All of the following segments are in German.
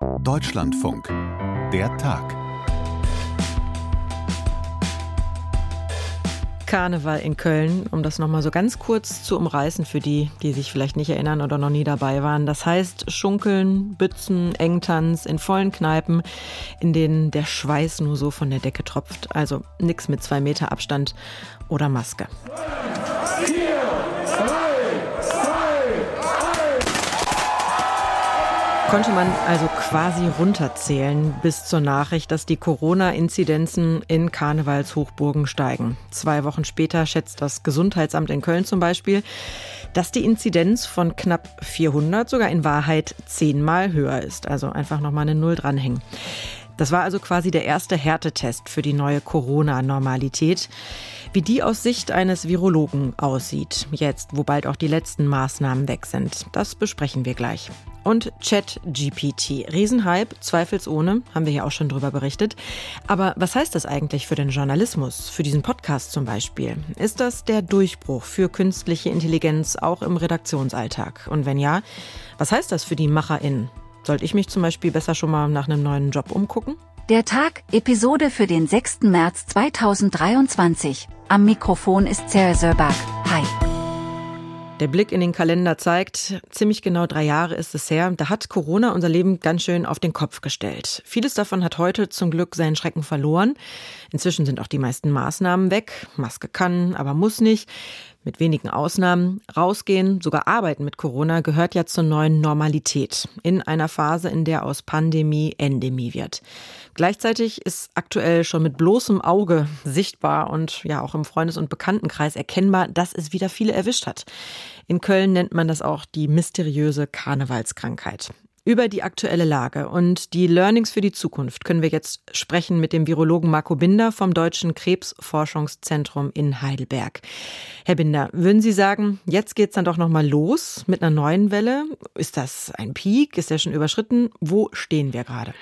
Deutschlandfunk. Der Tag. Karneval in Köln, um das nochmal so ganz kurz zu umreißen für die, die sich vielleicht nicht erinnern oder noch nie dabei waren. Das heißt Schunkeln, Bützen, Engtanz in vollen Kneipen, in denen der Schweiß nur so von der Decke tropft. Also nix mit zwei Meter Abstand oder Maske. Konnte man also quasi runterzählen bis zur Nachricht, dass die Corona-Inzidenzen in Karnevalshochburgen steigen. Zwei Wochen später schätzt das Gesundheitsamt in Köln zum Beispiel, dass die Inzidenz von knapp 400 sogar in Wahrheit zehnmal höher ist. Also einfach nochmal eine Null dranhängen. Das war also quasi der erste Härtetest für die neue Corona-Normalität. Wie die aus Sicht eines Virologen aussieht, jetzt, wo bald auch die letzten Maßnahmen weg sind, das besprechen wir gleich. Und ChatGPT. Riesenhype, zweifelsohne, haben wir hier auch schon drüber berichtet. Aber was heißt das eigentlich für den Journalismus, für diesen Podcast zum Beispiel? Ist das der Durchbruch für künstliche Intelligenz auch im Redaktionsalltag? Und wenn ja, was heißt das für die MacherInnen? Sollte ich mich zum Beispiel besser schon mal nach einem neuen Job umgucken? Der Tag, Episode für den 6. März 2023. Am Mikrofon ist Sarah Sörbach. Hi. Der Blick in den Kalender zeigt, ziemlich genau drei Jahre ist es her. Da hat Corona unser Leben ganz schön auf den Kopf gestellt. Vieles davon hat heute zum Glück seinen Schrecken verloren. Inzwischen sind auch die meisten Maßnahmen weg. Maske kann, aber muss nicht. Mit wenigen Ausnahmen. Rausgehen, sogar arbeiten mit Corona gehört ja zur neuen Normalität. In einer Phase, in der aus Pandemie Endemie wird. Gleichzeitig ist aktuell schon mit bloßem Auge sichtbar und ja auch im Freundes- und Bekanntenkreis erkennbar, dass es wieder viele erwischt hat. In Köln nennt man das auch die mysteriöse Karnevalskrankheit. Über die aktuelle Lage und die Learnings für die Zukunft können wir jetzt sprechen mit dem Virologen Marco Binder vom Deutschen Krebsforschungszentrum in Heidelberg. Herr Binder, würden Sie sagen, jetzt geht es dann doch nochmal los mit einer neuen Welle? Ist das ein Peak? Ist der schon überschritten? Wo stehen wir gerade?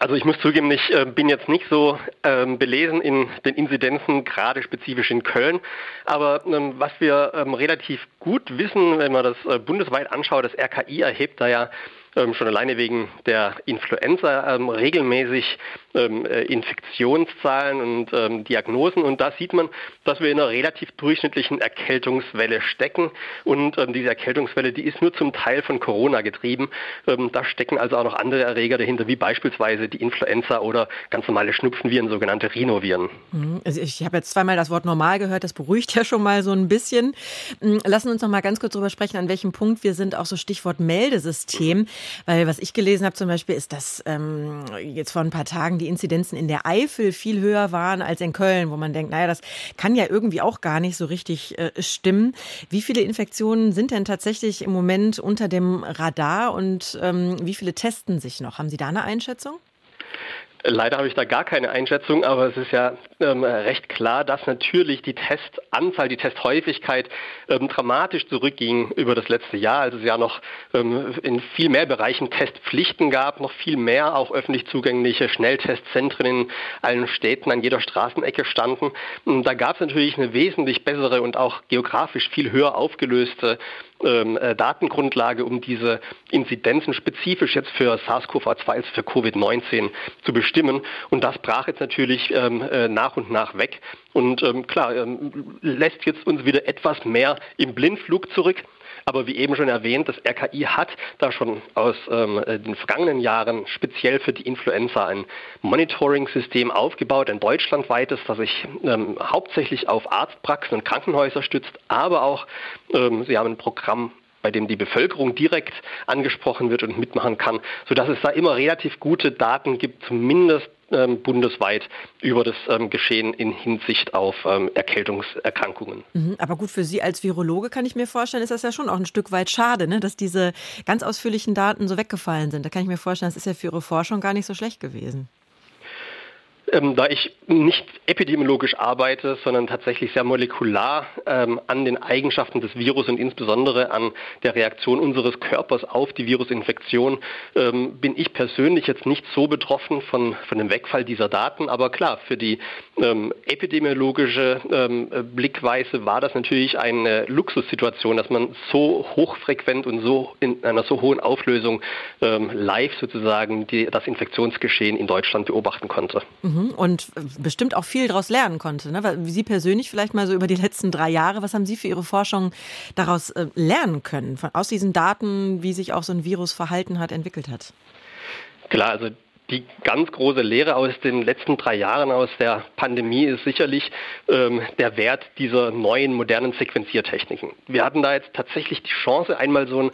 Also ich muss zugeben, ich äh, bin jetzt nicht so ähm, belesen in den Inzidenzen, gerade spezifisch in Köln. Aber ähm, was wir ähm, relativ gut wissen, wenn man das äh, bundesweit anschaut, das RKI erhebt da ja schon alleine wegen der Influenza ähm, regelmäßig ähm, äh, Infektionszahlen und ähm, Diagnosen. Und da sieht man, dass wir in einer relativ durchschnittlichen Erkältungswelle stecken. Und ähm, diese Erkältungswelle, die ist nur zum Teil von Corona getrieben. Ähm, da stecken also auch noch andere Erreger dahinter, wie beispielsweise die Influenza oder ganz normale Schnupfenviren, sogenannte Rhinoviren. Mhm. Also ich habe jetzt zweimal das Wort normal gehört, das beruhigt ja schon mal so ein bisschen. Mhm, lassen uns noch mal ganz kurz darüber sprechen, an welchem Punkt wir sind, auch so Stichwort Meldesystem. Weil was ich gelesen habe zum Beispiel, ist, dass ähm, jetzt vor ein paar Tagen die Inzidenzen in der Eifel viel höher waren als in Köln, wo man denkt, naja, das kann ja irgendwie auch gar nicht so richtig äh, stimmen. Wie viele Infektionen sind denn tatsächlich im Moment unter dem Radar und ähm, wie viele testen sich noch? Haben Sie da eine Einschätzung? Leider habe ich da gar keine Einschätzung, aber es ist ja ähm, recht klar, dass natürlich die Testanzahl, die Testhäufigkeit ähm, dramatisch zurückging über das letzte Jahr, als es ja noch ähm, in viel mehr Bereichen Testpflichten gab, noch viel mehr auch öffentlich zugängliche Schnelltestzentren in allen Städten an jeder Straßenecke standen. Und da gab es natürlich eine wesentlich bessere und auch geografisch viel höher aufgelöste ähm, äh, Datengrundlage, um diese Inzidenzen spezifisch jetzt für SARS-CoV-2, also für Covid-19 zu bestimmen. Und das brach jetzt natürlich ähm, äh, nach und nach weg. Und ähm, klar, ähm, lässt jetzt uns wieder etwas mehr im Blindflug zurück. Aber wie eben schon erwähnt, das RKI hat da schon aus ähm, äh, den vergangenen Jahren speziell für die Influenza ein Monitoring-System aufgebaut, ein deutschlandweites, das sich ähm, hauptsächlich auf Arztpraxen und Krankenhäuser stützt, aber auch, ähm, sie haben ein Programm bei dem die Bevölkerung direkt angesprochen wird und mitmachen kann, sodass es da immer relativ gute Daten gibt, zumindest ähm, bundesweit über das ähm, Geschehen in Hinsicht auf ähm, Erkältungserkrankungen. Mhm, aber gut, für Sie als Virologe kann ich mir vorstellen, ist das ja schon auch ein Stück weit schade, ne, dass diese ganz ausführlichen Daten so weggefallen sind. Da kann ich mir vorstellen, das ist ja für Ihre Forschung gar nicht so schlecht gewesen. Ähm, da ich nicht epidemiologisch arbeite, sondern tatsächlich sehr molekular ähm, an den Eigenschaften des Virus und insbesondere an der Reaktion unseres Körpers auf die Virusinfektion, ähm, bin ich persönlich jetzt nicht so betroffen von, von dem Wegfall dieser Daten. Aber klar, für die ähm, epidemiologische ähm, Blickweise war das natürlich eine Luxussituation, dass man so hochfrequent und so in einer so hohen Auflösung ähm, live sozusagen die, das Infektionsgeschehen in Deutschland beobachten konnte. Mhm. Und bestimmt auch viel daraus lernen konnte. Ne? Sie persönlich vielleicht mal so über die letzten drei Jahre, was haben Sie für Ihre Forschung daraus äh, lernen können? Von, aus diesen Daten, wie sich auch so ein Virus verhalten hat, entwickelt hat? Klar, also die ganz große Lehre aus den letzten drei Jahren aus der Pandemie ist sicherlich ähm, der Wert dieser neuen modernen Sequenziertechniken. Wir hatten da jetzt tatsächlich die Chance, einmal so einen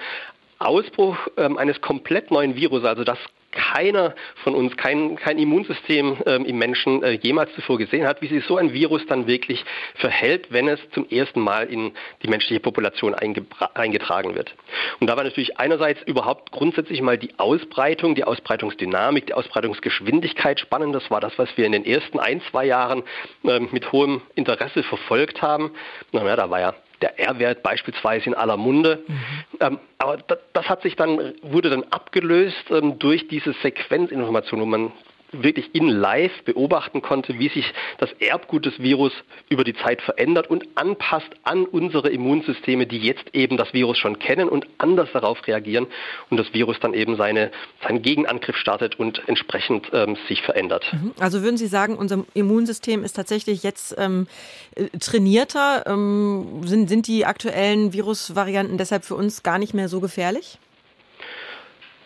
Ausbruch ähm, eines komplett neuen Virus, also das keiner von uns, kein, kein Immunsystem ähm, im Menschen äh, jemals zuvor gesehen hat, wie sich so ein Virus dann wirklich verhält, wenn es zum ersten Mal in die menschliche Population eingetragen wird. Und da war natürlich einerseits überhaupt grundsätzlich mal die Ausbreitung, die Ausbreitungsdynamik, die Ausbreitungsgeschwindigkeit spannend. Das war das, was wir in den ersten ein, zwei Jahren äh, mit hohem Interesse verfolgt haben. Naja, da war ja der R-Wert beispielsweise in aller Munde. Mhm. Ähm, aber das, das, hat sich dann, wurde dann abgelöst ähm, durch diese Sequenzinformation, wo man wirklich in live beobachten konnte, wie sich das Erbgut des Virus über die Zeit verändert und anpasst an unsere Immunsysteme, die jetzt eben das Virus schon kennen und anders darauf reagieren und das Virus dann eben seine, seinen Gegenangriff startet und entsprechend ähm, sich verändert. Mhm. Also würden Sie sagen, unser Immunsystem ist tatsächlich jetzt ähm, äh, trainierter? Ähm, sind, sind die aktuellen Virusvarianten deshalb für uns gar nicht mehr so gefährlich?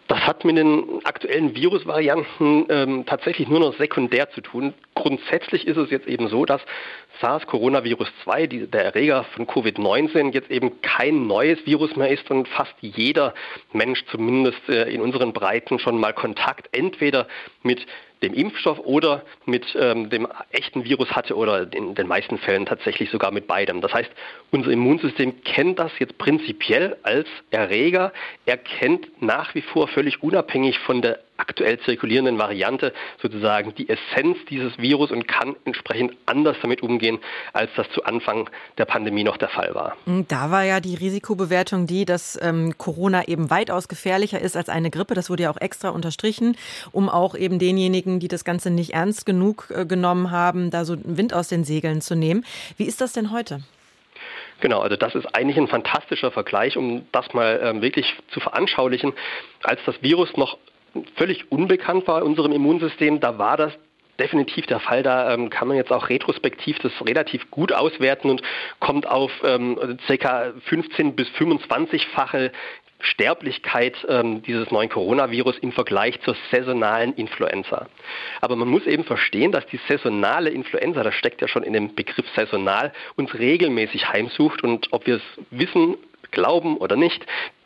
Das hat mit den aktuellen Virusvarianten ähm, tatsächlich nur noch sekundär zu tun. Grundsätzlich ist es jetzt eben so, dass SARS-Coronavirus 2, die, der Erreger von Covid-19, jetzt eben kein neues Virus mehr ist und fast jeder Mensch zumindest äh, in unseren Breiten schon mal Kontakt entweder mit dem Impfstoff oder mit ähm, dem echten Virus hatte oder in den meisten Fällen tatsächlich sogar mit beidem. Das heißt, unser Immunsystem kennt das jetzt prinzipiell als Erreger. Er kennt nach wie vor völlig unabhängig von der aktuell zirkulierenden Variante sozusagen die Essenz dieses Virus und kann entsprechend anders damit umgehen, als das zu Anfang der Pandemie noch der Fall war. Hm, da war ja die Risikobewertung die, dass ähm, Corona eben weitaus gefährlicher ist als eine Grippe. Das wurde ja auch extra unterstrichen, um auch eben denjenigen, die das Ganze nicht ernst genug äh, genommen haben, da so Wind aus den Segeln zu nehmen. Wie ist das denn heute? Genau, also das ist eigentlich ein fantastischer Vergleich, um das mal ähm, wirklich zu veranschaulichen. Als das Virus noch völlig unbekannt war unserem Immunsystem, da war das definitiv der Fall. Da ähm, kann man jetzt auch retrospektiv das relativ gut auswerten und kommt auf ähm, ca. 15 bis 25-fache Sterblichkeit ähm, dieses neuen Coronavirus im Vergleich zur saisonalen Influenza. Aber man muss eben verstehen, dass die saisonale Influenza, das steckt ja schon in dem Begriff saisonal, uns regelmäßig heimsucht und ob wir es wissen, glauben oder nicht,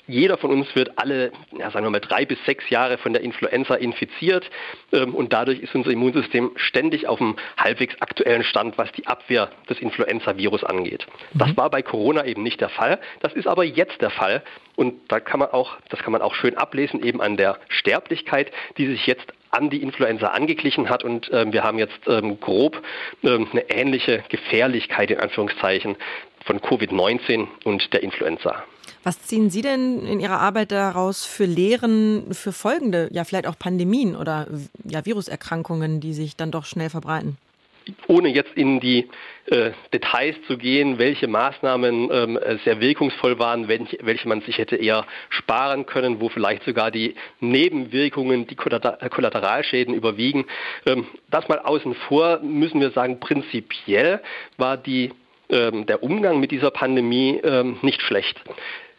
jeder von uns wird alle, ja, sagen wir mal, drei bis sechs Jahre von der Influenza infiziert ähm, und dadurch ist unser Immunsystem ständig auf einem halbwegs aktuellen Stand, was die Abwehr des Influenza-Virus angeht. Mhm. Das war bei Corona eben nicht der Fall. Das ist aber jetzt der Fall und da kann man auch, das kann man auch schön ablesen eben an der Sterblichkeit, die sich jetzt an die Influenza angeglichen hat und ähm, wir haben jetzt ähm, grob ähm, eine ähnliche Gefährlichkeit in Anführungszeichen von Covid-19 und der Influenza. Was ziehen Sie denn in Ihrer Arbeit daraus für Lehren für folgende, ja vielleicht auch Pandemien oder ja, Viruserkrankungen, die sich dann doch schnell verbreiten? ohne jetzt in die äh, Details zu gehen, welche Maßnahmen ähm, sehr wirkungsvoll waren, welche, welche, man sich hätte eher sparen können, wo vielleicht sogar die Nebenwirkungen, die Kollateralschäden überwiegen. Ähm, das mal außen vor müssen wir sagen, prinzipiell war die, ähm, der Umgang mit dieser Pandemie ähm, nicht schlecht.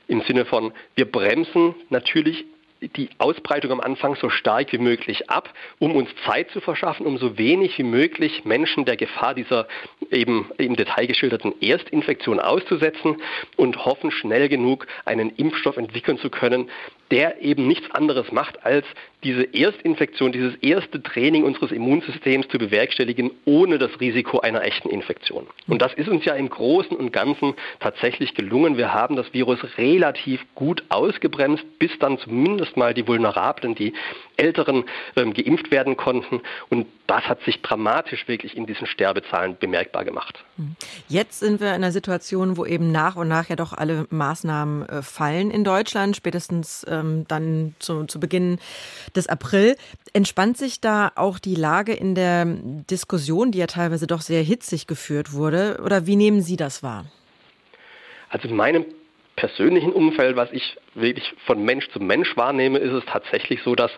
Im Sinne von, wir bremsen natürlich die Ausbreitung am Anfang so stark wie möglich ab, um uns Zeit zu verschaffen, um so wenig wie möglich Menschen der Gefahr dieser eben im Detail geschilderten Erstinfektion auszusetzen und hoffen, schnell genug einen Impfstoff entwickeln zu können, der eben nichts anderes macht, als diese Erstinfektion, dieses erste Training unseres Immunsystems zu bewerkstelligen, ohne das Risiko einer echten Infektion. Und das ist uns ja im Großen und Ganzen tatsächlich gelungen. Wir haben das Virus relativ gut ausgebremst, bis dann zumindest erstmal die Vulnerablen, die Älteren ähm, geimpft werden konnten. Und das hat sich dramatisch wirklich in diesen Sterbezahlen bemerkbar gemacht. Hm. Jetzt sind wir in einer Situation, wo eben nach und nach ja doch alle Maßnahmen äh, fallen in Deutschland, spätestens ähm, dann zu, zu Beginn des April. Entspannt sich da auch die Lage in der Diskussion, die ja teilweise doch sehr hitzig geführt wurde? Oder wie nehmen Sie das wahr? Also in meinem persönlichen Umfeld, was ich wirklich von Mensch zu Mensch wahrnehme, ist es tatsächlich so, dass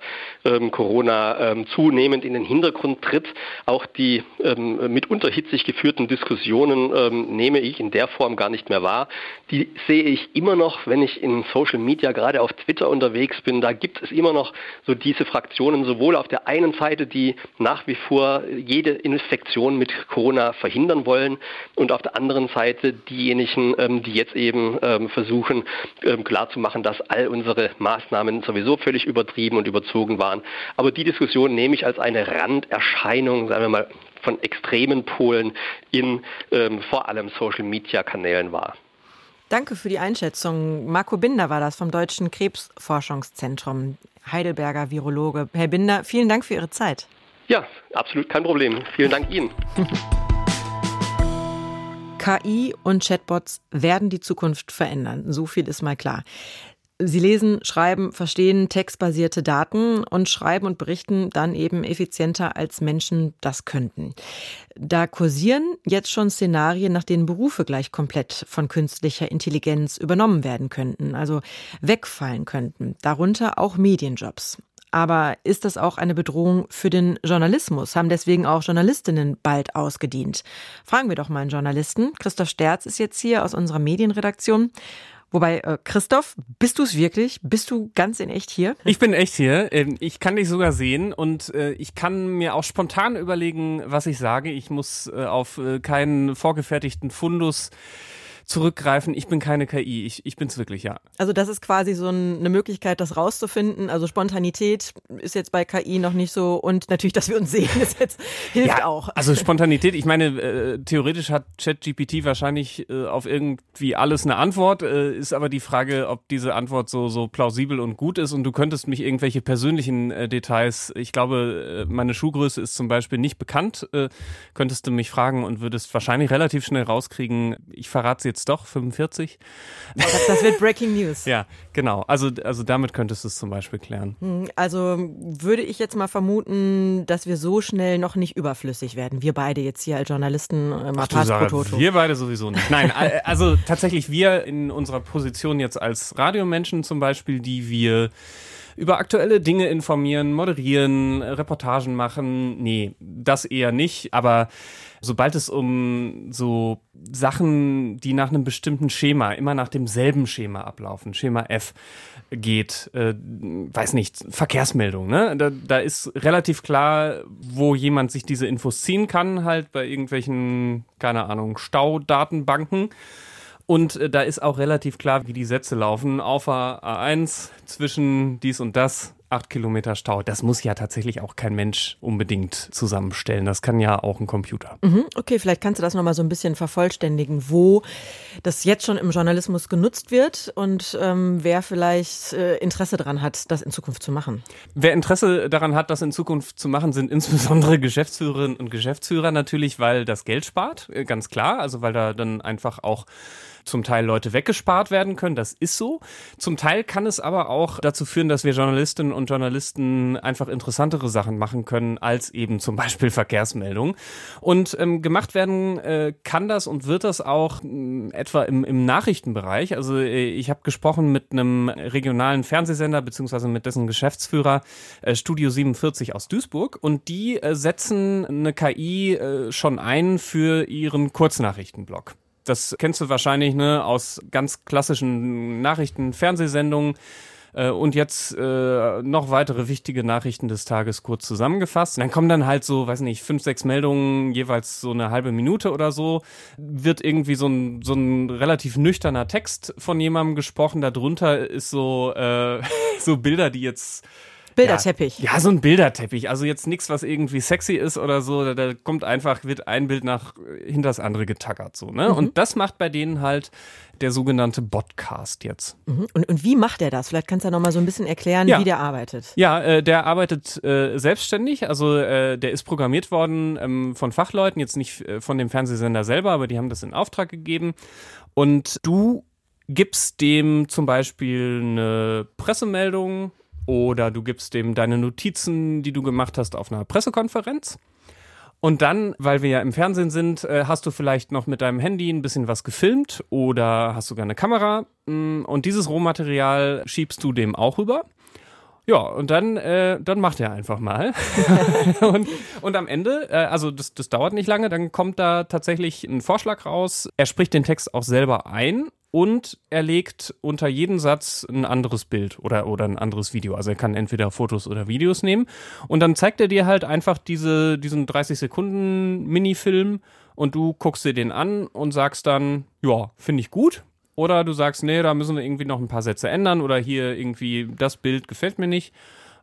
ähm, Corona ähm, zunehmend in den Hintergrund tritt. Auch die ähm, mitunter hitzig geführten Diskussionen ähm, nehme ich in der Form gar nicht mehr wahr. Die sehe ich immer noch, wenn ich in Social Media, gerade auf Twitter unterwegs bin. Da gibt es immer noch so diese Fraktionen, sowohl auf der einen Seite, die nach wie vor jede Infektion mit Corona verhindern wollen und auf der anderen Seite diejenigen, ähm, die jetzt eben ähm, versuchen klarzumachen, dass all unsere Maßnahmen sowieso völlig übertrieben und überzogen waren. Aber die Diskussion nehme ich als eine Randerscheinung, sagen wir mal, von extremen Polen in ähm, vor allem Social-Media-Kanälen wahr. Danke für die Einschätzung. Marco Binder war das vom Deutschen Krebsforschungszentrum, Heidelberger Virologe. Herr Binder, vielen Dank für Ihre Zeit. Ja, absolut kein Problem. Vielen Dank Ihnen. KI und Chatbots werden die Zukunft verändern. So viel ist mal klar. Sie lesen, schreiben, verstehen textbasierte Daten und schreiben und berichten dann eben effizienter als Menschen das könnten. Da kursieren jetzt schon Szenarien, nach denen Berufe gleich komplett von künstlicher Intelligenz übernommen werden könnten, also wegfallen könnten, darunter auch Medienjobs. Aber ist das auch eine Bedrohung für den Journalismus? Haben deswegen auch Journalistinnen bald ausgedient? Fragen wir doch mal einen Journalisten. Christoph Sterz ist jetzt hier aus unserer Medienredaktion. Wobei, äh, Christoph, bist du es wirklich? Bist du ganz in echt hier? Ich bin echt hier. Ähm, ich kann dich sogar sehen und äh, ich kann mir auch spontan überlegen, was ich sage. Ich muss äh, auf keinen vorgefertigten Fundus zurückgreifen. Ich bin keine KI, ich, ich bin es wirklich, ja. Also das ist quasi so eine Möglichkeit, das rauszufinden. Also Spontanität ist jetzt bei KI noch nicht so und natürlich, dass wir uns sehen, ist jetzt, hilft ja, auch. Also Spontanität, ich meine, äh, theoretisch hat ChatGPT wahrscheinlich äh, auf irgendwie alles eine Antwort, äh, ist aber die Frage, ob diese Antwort so, so plausibel und gut ist und du könntest mich irgendwelche persönlichen äh, Details, ich glaube, äh, meine Schuhgröße ist zum Beispiel nicht bekannt, äh, könntest du mich fragen und würdest wahrscheinlich relativ schnell rauskriegen, ich verrate sie jetzt doch, 45. Das, das wird Breaking News. ja, genau. Also, also damit könntest du es zum Beispiel klären. Hm, also würde ich jetzt mal vermuten, dass wir so schnell noch nicht überflüssig werden. Wir beide jetzt hier als Journalisten äh, Ach, du Sarah, Wir beide sowieso nicht. Nein, also tatsächlich wir in unserer Position jetzt als Radiomenschen zum Beispiel, die wir über aktuelle Dinge informieren, moderieren, Reportagen machen. Nee, das eher nicht. Aber sobald es um so Sachen, die nach einem bestimmten Schema, immer nach demselben Schema ablaufen, Schema F geht, äh, weiß nicht, Verkehrsmeldung, ne? Da, da ist relativ klar, wo jemand sich diese Infos ziehen kann, halt bei irgendwelchen, keine Ahnung, Staudatenbanken. Und äh, da ist auch relativ klar, wie die Sätze laufen. Auf A1 zwischen dies und das acht Kilometer Stau. Das muss ja tatsächlich auch kein Mensch unbedingt zusammenstellen. Das kann ja auch ein Computer. Mhm, okay, vielleicht kannst du das nochmal so ein bisschen vervollständigen, wo das jetzt schon im Journalismus genutzt wird und ähm, wer vielleicht äh, Interesse daran hat, das in Zukunft zu machen. Wer Interesse daran hat, das in Zukunft zu machen, sind insbesondere Geschäftsführerinnen und Geschäftsführer natürlich, weil das Geld spart, äh, ganz klar. Also weil da dann einfach auch zum Teil Leute weggespart werden können. Das ist so. Zum Teil kann es aber auch dazu führen, dass wir Journalistinnen und Journalisten einfach interessantere Sachen machen können als eben zum Beispiel Verkehrsmeldungen. Und ähm, gemacht werden äh, kann das und wird das auch äh, etwa im, im Nachrichtenbereich. Also äh, ich habe gesprochen mit einem regionalen Fernsehsender beziehungsweise mit dessen Geschäftsführer äh, Studio 47 aus Duisburg und die äh, setzen eine KI äh, schon ein für ihren Kurznachrichtenblock. Das kennst du wahrscheinlich ne, aus ganz klassischen Nachrichten, Fernsehsendungen. Äh, und jetzt äh, noch weitere wichtige Nachrichten des Tages kurz zusammengefasst. Dann kommen dann halt so, weiß nicht, fünf, sechs Meldungen, jeweils so eine halbe Minute oder so. Wird irgendwie so ein, so ein relativ nüchterner Text von jemandem gesprochen. Darunter ist so, äh, so Bilder, die jetzt Bilderteppich. Ja, ja, so ein Bilderteppich. Also jetzt nichts, was irgendwie sexy ist oder so. Da, da kommt einfach, wird ein Bild nach hinter das andere getackert. So, ne? Mhm. Und das macht bei denen halt der sogenannte Podcast jetzt. Mhm. Und, und wie macht er das? Vielleicht kannst du ja noch mal so ein bisschen erklären, ja. wie der arbeitet. Ja, äh, der arbeitet äh, selbstständig. Also äh, der ist programmiert worden ähm, von Fachleuten, jetzt nicht äh, von dem Fernsehsender selber, aber die haben das in Auftrag gegeben. Und du gibst dem zum Beispiel eine Pressemeldung oder du gibst dem deine Notizen, die du gemacht hast auf einer Pressekonferenz. Und dann, weil wir ja im Fernsehen sind, äh, hast du vielleicht noch mit deinem Handy ein bisschen was gefilmt oder hast sogar eine Kamera. Mm, und dieses Rohmaterial schiebst du dem auch rüber. Ja, und dann, äh, dann macht er einfach mal. und, und am Ende, äh, also das, das dauert nicht lange, dann kommt da tatsächlich ein Vorschlag raus. Er spricht den Text auch selber ein und er legt unter jeden Satz ein anderes Bild oder, oder ein anderes Video. Also er kann entweder Fotos oder Videos nehmen und dann zeigt er dir halt einfach diese, diesen 30 Sekunden Minifilm und du guckst dir den an und sagst dann, ja, finde ich gut. Oder du sagst, nee, da müssen wir irgendwie noch ein paar Sätze ändern oder hier irgendwie das Bild gefällt mir nicht.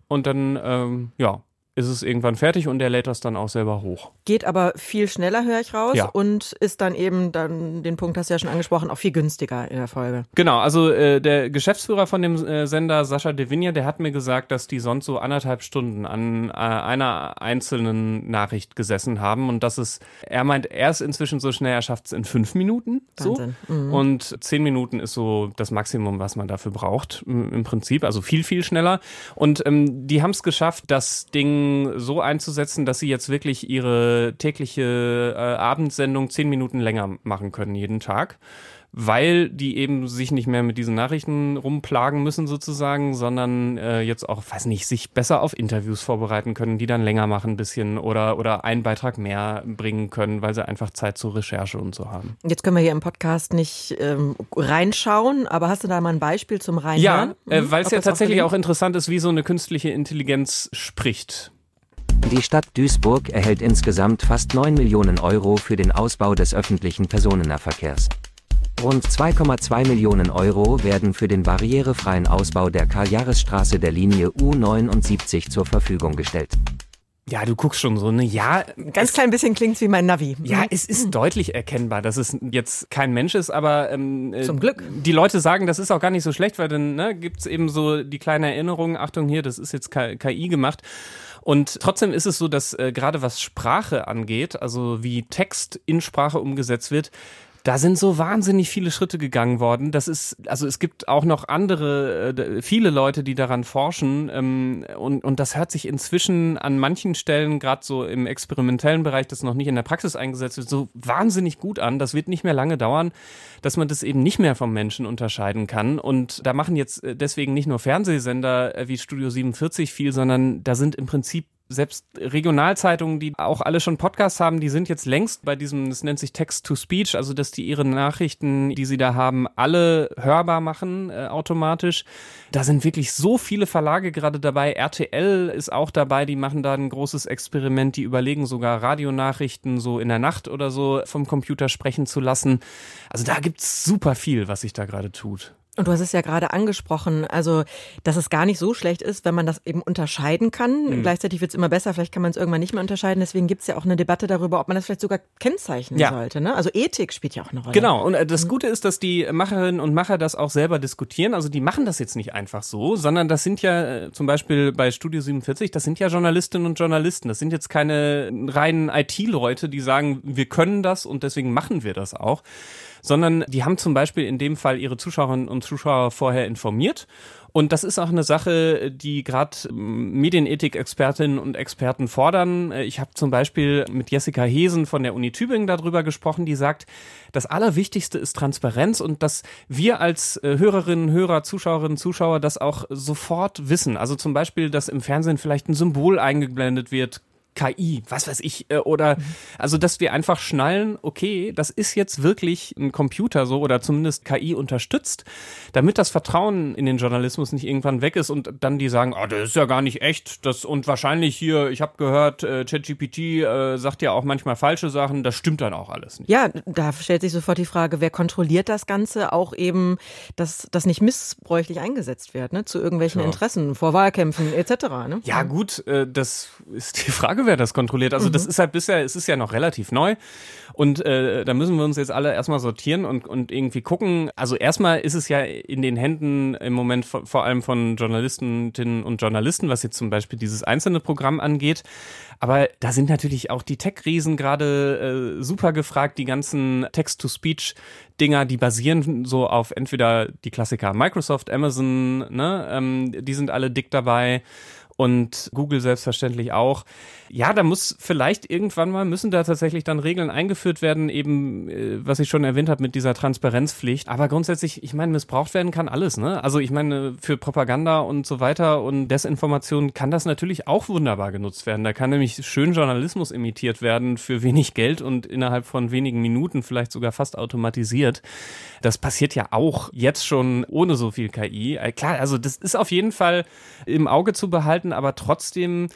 Und dann, ähm, ja, ist es irgendwann fertig und der lädt das dann auch selber hoch. Geht aber viel schneller, höre ich raus, ja. und ist dann eben, dann den Punkt hast du ja schon angesprochen, auch viel günstiger in der Folge. Genau, also äh, der Geschäftsführer von dem äh, Sender, Sascha Devinia, der hat mir gesagt, dass die sonst so anderthalb Stunden an äh, einer einzelnen Nachricht gesessen haben und das ist, er meint, er ist inzwischen so schnell, er schafft es in fünf Minuten. Wahnsinn. So. Mhm. Und zehn Minuten ist so das Maximum, was man dafür braucht, im Prinzip, also viel, viel schneller. Und ähm, die haben es geschafft, das Ding so einzusetzen, dass sie jetzt wirklich ihre tägliche äh, Abendsendung zehn Minuten länger machen können jeden Tag weil die eben sich nicht mehr mit diesen Nachrichten rumplagen müssen sozusagen, sondern äh, jetzt auch, weiß nicht, sich besser auf Interviews vorbereiten können, die dann länger machen ein bisschen oder, oder einen Beitrag mehr bringen können, weil sie einfach Zeit zur Recherche und so haben. Jetzt können wir hier im Podcast nicht ähm, reinschauen, aber hast du da mal ein Beispiel zum Reinhören? Ja, äh, weil es ja tatsächlich auch interessant ist, wie so eine künstliche Intelligenz spricht. Die Stadt Duisburg erhält insgesamt fast 9 Millionen Euro für den Ausbau des öffentlichen Personennahverkehrs. Rund 2,2 Millionen Euro werden für den barrierefreien Ausbau der Karl-Jahres-Straße der Linie U79 zur Verfügung gestellt. Ja, du guckst schon so, ne? Ja. Ganz klein bisschen klingt's wie mein Navi. Ja, es ist deutlich erkennbar, dass es jetzt kein Mensch ist, aber ähm, äh, zum Glück. Die Leute sagen, das ist auch gar nicht so schlecht, weil dann ne, gibt's eben so die kleine Erinnerung, Achtung hier, das ist jetzt KI gemacht. Und trotzdem ist es so, dass äh, gerade was Sprache angeht, also wie Text in Sprache umgesetzt wird, da sind so wahnsinnig viele Schritte gegangen worden. Das ist, also es gibt auch noch andere, äh, viele Leute, die daran forschen. Ähm, und, und das hört sich inzwischen an manchen Stellen, gerade so im experimentellen Bereich, das noch nicht in der Praxis eingesetzt wird, so wahnsinnig gut an. Das wird nicht mehr lange dauern, dass man das eben nicht mehr vom Menschen unterscheiden kann. Und da machen jetzt äh, deswegen nicht nur Fernsehsender äh, wie Studio 47 viel, sondern da sind im Prinzip selbst Regionalzeitungen, die auch alle schon Podcasts haben, die sind jetzt längst bei diesem, das nennt sich Text-to-Speech, also dass die ihre Nachrichten, die sie da haben, alle hörbar machen äh, automatisch. Da sind wirklich so viele Verlage gerade dabei. RTL ist auch dabei, die machen da ein großes Experiment, die überlegen sogar Radionachrichten so in der Nacht oder so vom Computer sprechen zu lassen. Also da gibt's super viel, was sich da gerade tut. Und du hast es ja gerade angesprochen, also dass es gar nicht so schlecht ist, wenn man das eben unterscheiden kann. Mhm. Gleichzeitig wird es immer besser, vielleicht kann man es irgendwann nicht mehr unterscheiden. Deswegen gibt es ja auch eine Debatte darüber, ob man das vielleicht sogar kennzeichnen ja. sollte. Ne? Also Ethik spielt ja auch eine Rolle. Genau, und äh, das mhm. Gute ist, dass die Macherinnen und Macher das auch selber diskutieren. Also die machen das jetzt nicht einfach so, sondern das sind ja äh, zum Beispiel bei Studio 47, das sind ja Journalistinnen und Journalisten. Das sind jetzt keine reinen IT-Leute, die sagen, wir können das und deswegen machen wir das auch sondern die haben zum Beispiel in dem Fall ihre Zuschauerinnen und Zuschauer vorher informiert. Und das ist auch eine Sache, die gerade Medienethik-Expertinnen und Experten fordern. Ich habe zum Beispiel mit Jessica Hesen von der Uni Tübingen darüber gesprochen, die sagt, das Allerwichtigste ist Transparenz und dass wir als äh, Hörerinnen, Hörer, Zuschauerinnen, Zuschauer das auch sofort wissen. Also zum Beispiel, dass im Fernsehen vielleicht ein Symbol eingeblendet wird, KI, was weiß ich, äh, oder mhm. also dass wir einfach schnallen, okay, das ist jetzt wirklich ein Computer so oder zumindest KI unterstützt, damit das Vertrauen in den Journalismus nicht irgendwann weg ist und dann die sagen, oh, das ist ja gar nicht echt, das und wahrscheinlich hier, ich habe gehört, äh, ChatGPT äh, sagt ja auch manchmal falsche Sachen, das stimmt dann auch alles nicht. Ja, da stellt sich sofort die Frage, wer kontrolliert das Ganze, auch eben, dass das nicht missbräuchlich eingesetzt wird, ne, zu irgendwelchen ja. Interessen, vor Wahlkämpfen etc. Ne? Ja gut, äh, das ist die Frage, wer das kontrolliert. Also mhm. das ist halt bisher, es ist ja noch relativ neu und äh, da müssen wir uns jetzt alle erstmal sortieren und, und irgendwie gucken. Also erstmal ist es ja in den Händen im Moment vor, vor allem von Journalistinnen und Journalisten, was jetzt zum Beispiel dieses einzelne Programm angeht. Aber da sind natürlich auch die Tech-Riesen gerade äh, super gefragt, die ganzen Text-to-Speech Dinger, die basieren so auf entweder die Klassiker Microsoft, Amazon, ne, ähm, die sind alle dick dabei und Google selbstverständlich auch. Ja, da muss vielleicht irgendwann mal, müssen da tatsächlich dann Regeln eingeführt werden, eben, äh, was ich schon erwähnt habe mit dieser Transparenzpflicht. Aber grundsätzlich, ich meine, missbraucht werden kann alles, ne? Also ich meine, für Propaganda und so weiter und Desinformation kann das natürlich auch wunderbar genutzt werden. Da kann nämlich schön Journalismus imitiert werden für wenig Geld und innerhalb von wenigen Minuten vielleicht sogar fast automatisiert. Das passiert ja auch jetzt schon ohne so viel KI. Äh, klar, also das ist auf jeden Fall im Auge zu behalten, aber trotzdem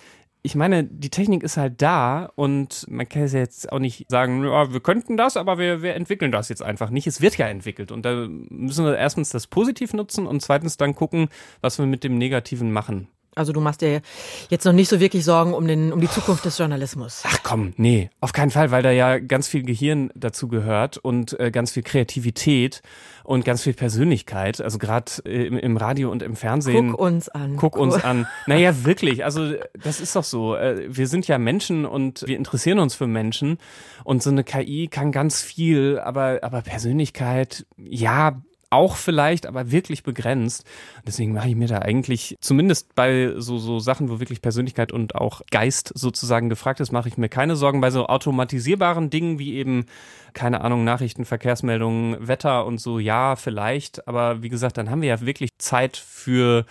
ich meine, die Technik ist halt da und man kann jetzt auch nicht sagen, ja, wir könnten das, aber wir, wir entwickeln das jetzt einfach nicht. Es wird ja entwickelt und da müssen wir erstens das positiv nutzen und zweitens dann gucken, was wir mit dem Negativen machen. Also du machst dir jetzt noch nicht so wirklich Sorgen um, den, um die Zukunft des Journalismus. Ach komm, nee, auf keinen Fall, weil da ja ganz viel Gehirn dazu gehört und äh, ganz viel Kreativität und ganz viel Persönlichkeit. Also gerade äh, im, im, Radio und im Fernsehen. Guck uns an. Guck uns an. Naja, wirklich. Also das ist doch so. Äh, wir sind ja Menschen und wir interessieren uns für Menschen. Und so eine KI kann ganz viel, aber, aber Persönlichkeit, ja, auch vielleicht, aber wirklich begrenzt. Deswegen mache ich mir da eigentlich, zumindest bei so, so Sachen, wo wirklich Persönlichkeit und auch Geist sozusagen gefragt ist, mache ich mir keine Sorgen. Bei so automatisierbaren Dingen wie eben, keine Ahnung, Nachrichten, Verkehrsmeldungen, Wetter und so, ja, vielleicht. Aber wie gesagt, dann haben wir ja wirklich Zeit für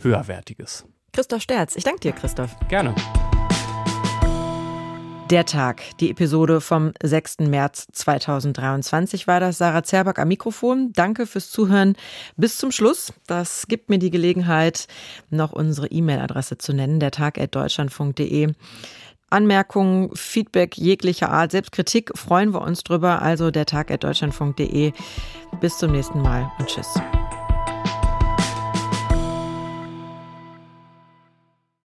höherwertiges. Christoph Sterz, ich danke dir, Christoph. Gerne. Der Tag, die Episode vom 6. März 2023 war das. Sarah Zerback am Mikrofon. Danke fürs Zuhören bis zum Schluss. Das gibt mir die Gelegenheit, noch unsere E-Mail-Adresse zu nennen, der. Anmerkungen, Feedback jeglicher Art, Selbstkritik freuen wir uns drüber. Also der. Bis zum nächsten Mal und tschüss.